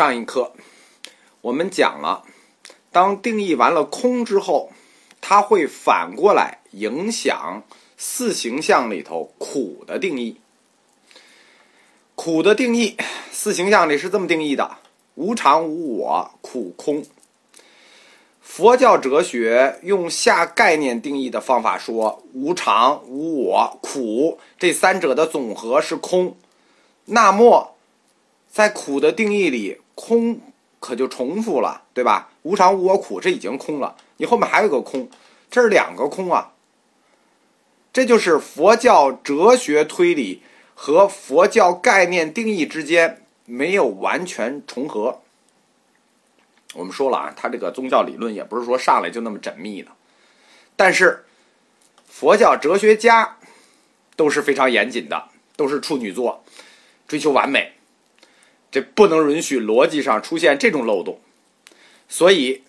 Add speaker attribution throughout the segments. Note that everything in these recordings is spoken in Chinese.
Speaker 1: 上一课我们讲了，当定义完了空之后，它会反过来影响四形象里头苦的定义。苦的定义，四形象里是这么定义的：无常、无我、苦、空。佛教哲学用下概念定义的方法说，无常、无我、苦这三者的总和是空。那么，在苦的定义里，空可就重复了，对吧？无常、无我、苦，这已经空了，你后面还有个空，这是两个空啊。这就是佛教哲学推理。和佛教概念定义之间没有完全重合。我们说了啊，他这个宗教理论也不是说上来就那么缜密的，但是佛教哲学家都是非常严谨的，都是处女座，追求完美，这不能允许逻辑上出现这种漏洞。所以，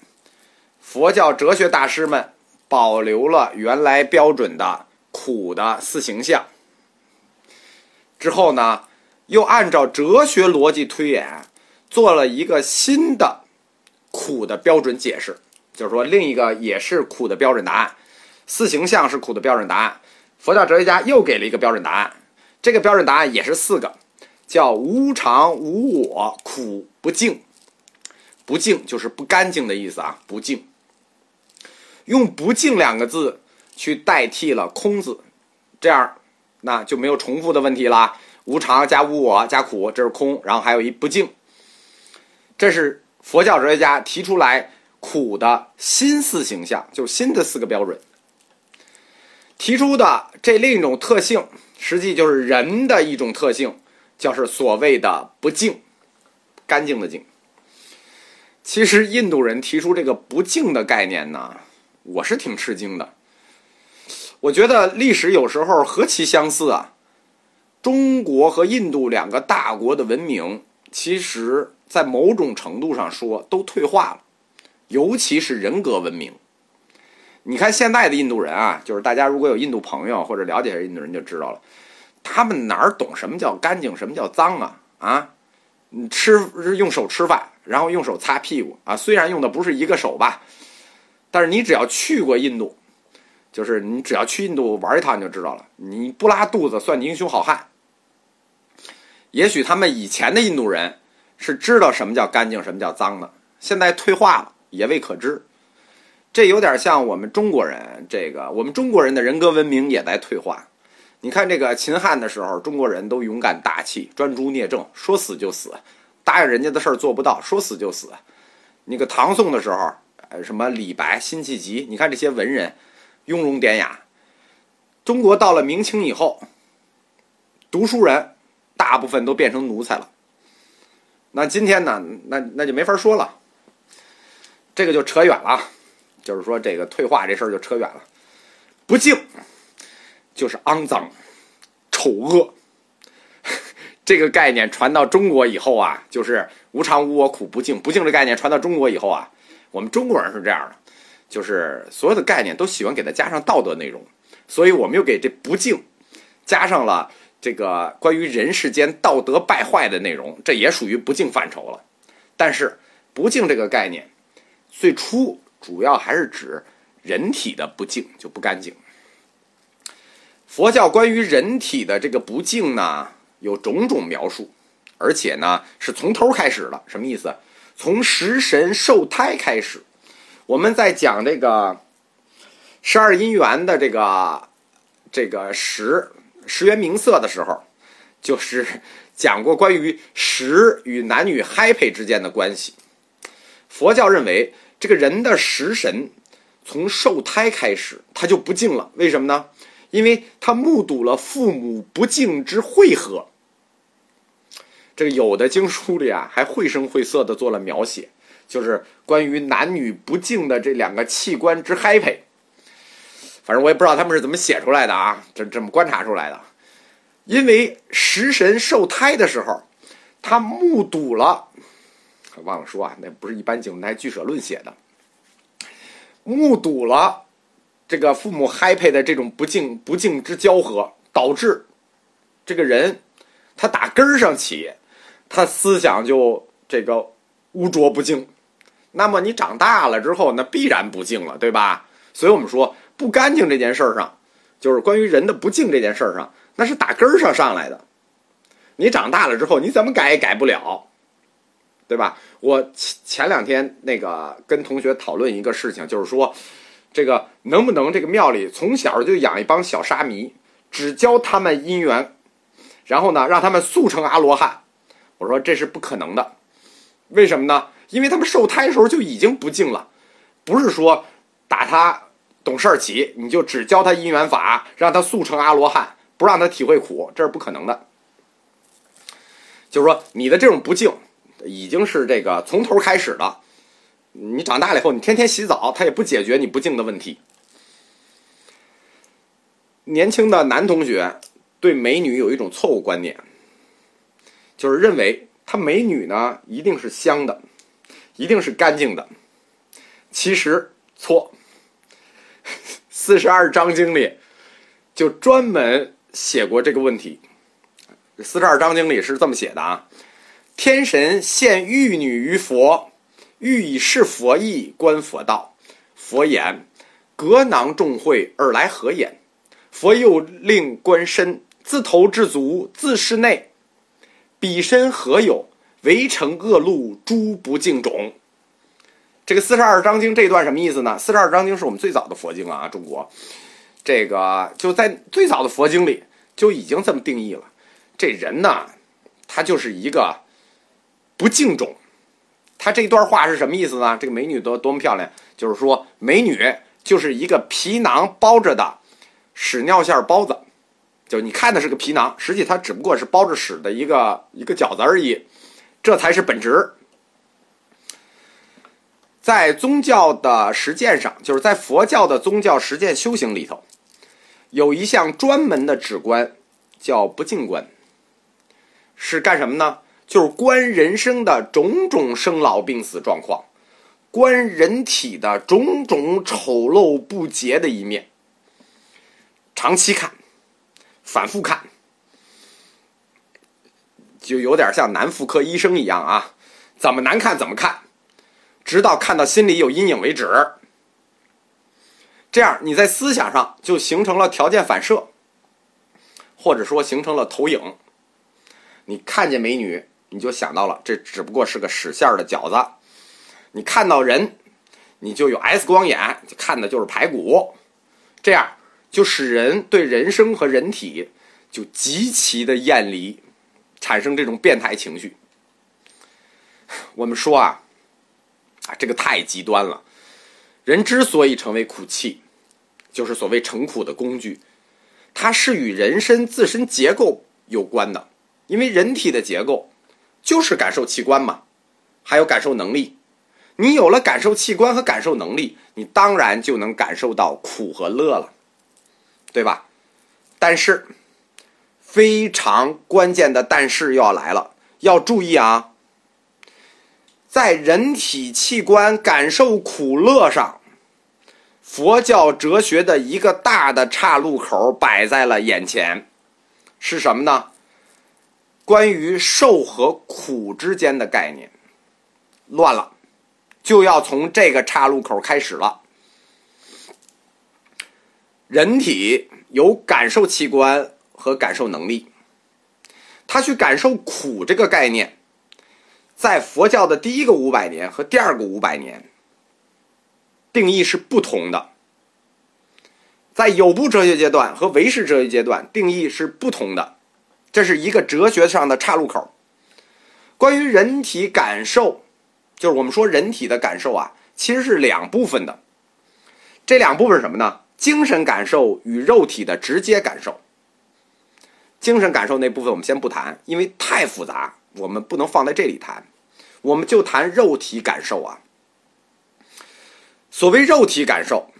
Speaker 1: 佛教哲学大师们保留了原来标准的苦的四形象。之后呢，又按照哲学逻辑推演，做了一个新的苦的标准解释，就是说另一个也是苦的标准答案，四形象是苦的标准答案。佛教哲学家又给了一个标准答案，这个标准答案也是四个，叫无常、无我、苦、不净。不净就是不干净的意思啊，不净。用不净两个字去代替了空字，这样。那就没有重复的问题了。无常加无我加苦，这是空，然后还有一不净。这是佛教哲学家提出来苦的新四形象，就是新的四个标准。提出的这另一种特性，实际就是人的一种特性，就是所谓的不净，干净的净。其实印度人提出这个不净的概念呢，我是挺吃惊的。我觉得历史有时候何其相似啊！中国和印度两个大国的文明，其实在某种程度上说都退化了，尤其是人格文明。你看现在的印度人啊，就是大家如果有印度朋友或者了解印度人就知道了，他们哪儿懂什么叫干净，什么叫脏啊？啊，你吃用手吃饭，然后用手擦屁股啊，虽然用的不是一个手吧，但是你只要去过印度。就是你只要去印度玩一趟，你就知道了。你不拉肚子算你英雄好汉。也许他们以前的印度人是知道什么叫干净，什么叫脏的，现在退化了，也未可知。这有点像我们中国人，这个我们中国人的人格文明也在退化。你看这个秦汉的时候，中国人都勇敢大气、专诸聂政，说死就死，答应人家的事儿做不到，说死就死。那个唐宋的时候，呃，什么李白、辛弃疾，你看这些文人。雍容典雅。中国到了明清以后，读书人大部分都变成奴才了。那今天呢？那那就没法说了。这个就扯远了，就是说这个退化这事儿就扯远了。不敬就是肮脏、丑恶。这个概念传到中国以后啊，就是无常、无我、苦、不敬。不敬这概念传到中国以后啊，我们中国人是这样的。就是所有的概念都喜欢给它加上道德内容，所以我们又给这不敬加上了这个关于人世间道德败坏的内容，这也属于不敬范畴了。但是不敬这个概念，最初主要还是指人体的不净就不干净。佛教关于人体的这个不净呢，有种种描述，而且呢是从头开始的。什么意思？从食神受胎开始。我们在讲这个十二因缘的这个这个十十元名色的时候，就是讲过关于食与男女嗨配之间的关系。佛教认为，这个人的食神从受胎开始，他就不净了。为什么呢？因为他目睹了父母不敬之会合。这个有的经书里啊，还绘声绘色的做了描写。就是关于男女不敬的这两个器官之 happy，反正我也不知道他们是怎么写出来的啊，这这么观察出来的。因为食神受胎的时候，他目睹了，忘了说啊，那不是一般经，那据舍论写的，目睹了这个父母嗨配的这种不敬不敬之交合，导致这个人他打根儿上起，他思想就这个。污浊不净。那么你长大了之后，那必然不净了，对吧？所以我们说不干净这件事儿上，就是关于人的不净这件事儿上，那是打根儿上上来的。你长大了之后，你怎么改也改不了，对吧？我前前两天那个跟同学讨论一个事情，就是说，这个能不能这个庙里从小就养一帮小沙弥，只教他们姻缘，然后呢让他们速成阿罗汉？我说这是不可能的，为什么呢？因为他们受胎时候就已经不敬了，不是说打他懂事儿起，你就只教他因缘法，让他速成阿罗汉，不让他体会苦，这是不可能的。就是说，你的这种不敬，已经是这个从头开始了。你长大了以后，你天天洗澡，他也不解决你不净的问题。年轻的男同学对美女有一种错误观念，就是认为她美女呢一定是香的。一定是干净的，其实错。四十二章经里就专门写过这个问题。四十二章经里是这么写的啊：天神献玉女于佛，欲以示佛意，观佛道。佛言：格囊众会而来何眼？佛又令观身，自头至足，自室内，彼身何有？围城恶路，诸不敬种。这个四十二章经这段什么意思呢？四十二章经是我们最早的佛经啊，中国这个就在最早的佛经里就已经这么定义了。这人呢，他就是一个不敬种。他这段话是什么意思呢？这个美女多多么漂亮，就是说美女就是一个皮囊包着的屎尿馅包子，就你看的是个皮囊，实际它只不过是包着屎的一个一个饺子而已。这才是本质。在宗教的实践上，就是在佛教的宗教实践修行里头，有一项专门的止观，叫不净观。是干什么呢？就是观人生的种种生老病死状况，观人体的种种丑陋不洁的一面，长期看，反复看。就有点像男妇科医生一样啊，怎么难看怎么看，直到看到心里有阴影为止。这样你在思想上就形成了条件反射，或者说形成了投影。你看见美女，你就想到了这只不过是个屎馅儿的饺子；你看到人，你就有 S 光眼，看的就是排骨。这样就使人对人生和人体就极其的厌离。产生这种变态情绪，我们说啊，啊，这个太极端了。人之所以成为苦气，就是所谓成苦的工具，它是与人身自身结构有关的。因为人体的结构就是感受器官嘛，还有感受能力。你有了感受器官和感受能力，你当然就能感受到苦和乐了，对吧？但是。非常关键的，但是又要来了，要注意啊！在人体器官感受苦乐上，佛教哲学的一个大的岔路口摆在了眼前，是什么呢？关于受和苦之间的概念乱了，就要从这个岔路口开始了。人体有感受器官。和感受能力，他去感受苦这个概念，在佛教的第一个五百年和第二个五百年定义是不同的，在有部哲学阶段和唯识哲学阶段定义是不同的，这是一个哲学上的岔路口。关于人体感受，就是我们说人体的感受啊，其实是两部分的，这两部分是什么呢？精神感受与肉体的直接感受。精神感受那部分我们先不谈，因为太复杂，我们不能放在这里谈。我们就谈肉体感受啊。所谓肉体感受，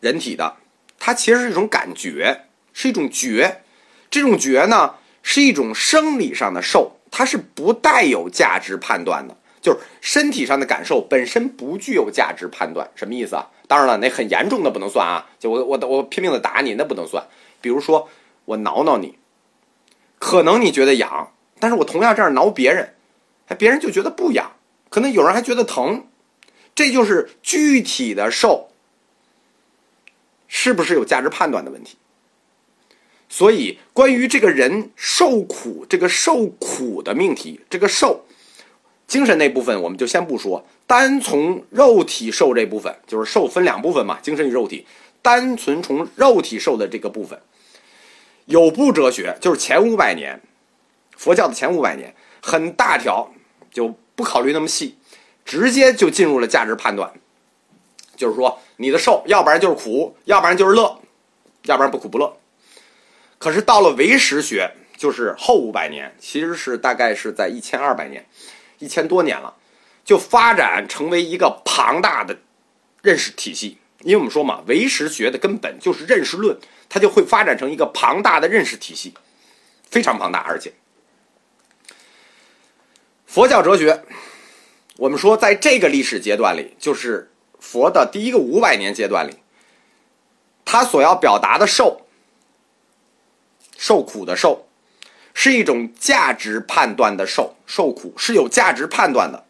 Speaker 1: 人体的，它其实是一种感觉，是一种觉。这种觉呢，是一种生理上的受，它是不带有价值判断的。就是身体上的感受本身不具有价值判断，什么意思啊？当然了，那很严重的不能算啊。就我我我拼命的打你，那不能算。比如说。我挠挠你，可能你觉得痒，但是我同样这样挠别人，哎，别人就觉得不痒，可能有人还觉得疼，这就是具体的受是不是有价值判断的问题。所以，关于这个人受苦，这个受苦的命题，这个受精神那部分，我们就先不说。单从肉体受这部分，就是受分两部分嘛，精神与肉体。单纯从肉体受的这个部分，有部哲学就是前五百年，佛教的前五百年，很大条，就不考虑那么细，直接就进入了价值判断。就是说，你的受，要不然就是苦，要不然就是乐，要不然不苦不乐。可是到了唯识学，就是后五百年，其实是大概是在一千二百年，一千多年了，就发展成为一个庞大的认识体系。因为我们说嘛，唯识学的根本就是认识论，它就会发展成一个庞大的认识体系，非常庞大。而且，佛教哲学，我们说在这个历史阶段里，就是佛的第一个五百年阶段里，他所要表达的受。受苦的受，是一种价值判断的受，受苦是有价值判断的，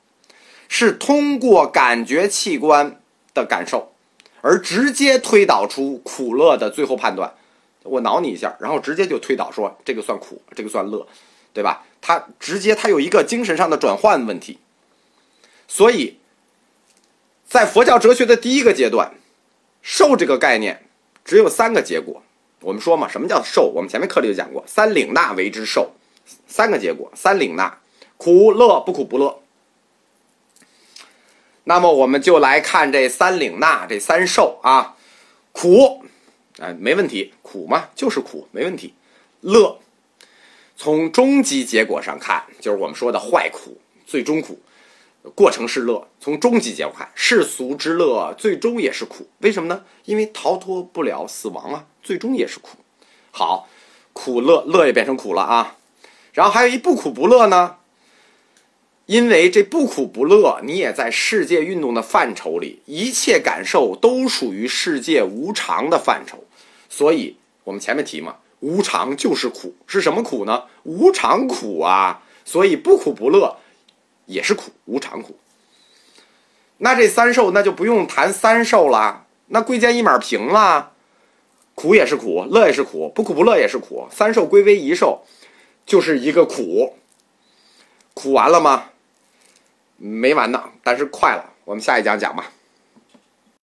Speaker 1: 是通过感觉器官的感受，而直接推导出苦乐的最后判断。我挠你一下，然后直接就推导说这个算苦，这个算乐，对吧？它直接它有一个精神上的转换问题。所以，在佛教哲学的第一个阶段，受这个概念只有三个结果。我们说嘛，什么叫受？我们前面课里就讲过，三领纳为之受，三个结果，三领纳，苦乐不苦不乐。那么我们就来看这三领纳，这三受啊，苦，哎，没问题，苦嘛就是苦，没问题。乐，从终极结果上看，就是我们说的坏苦，最终苦。过程是乐，从终极结果看，世俗之乐最终也是苦。为什么呢？因为逃脱不了死亡啊，最终也是苦。好，苦乐乐也变成苦了啊。然后还有一不苦不乐呢，因为这不苦不乐，你也在世界运动的范畴里，一切感受都属于世界无常的范畴。所以我们前面提嘛，无常就是苦，是什么苦呢？无常苦啊。所以不苦不乐。也是苦，无常苦。那这三受，那就不用谈三受了，那贵贱一码平了。苦也是苦，乐也是苦，不苦不乐也是苦。三受归为一受，就是一个苦。苦完了吗？没完呢，但是快了。我们下一讲讲吧。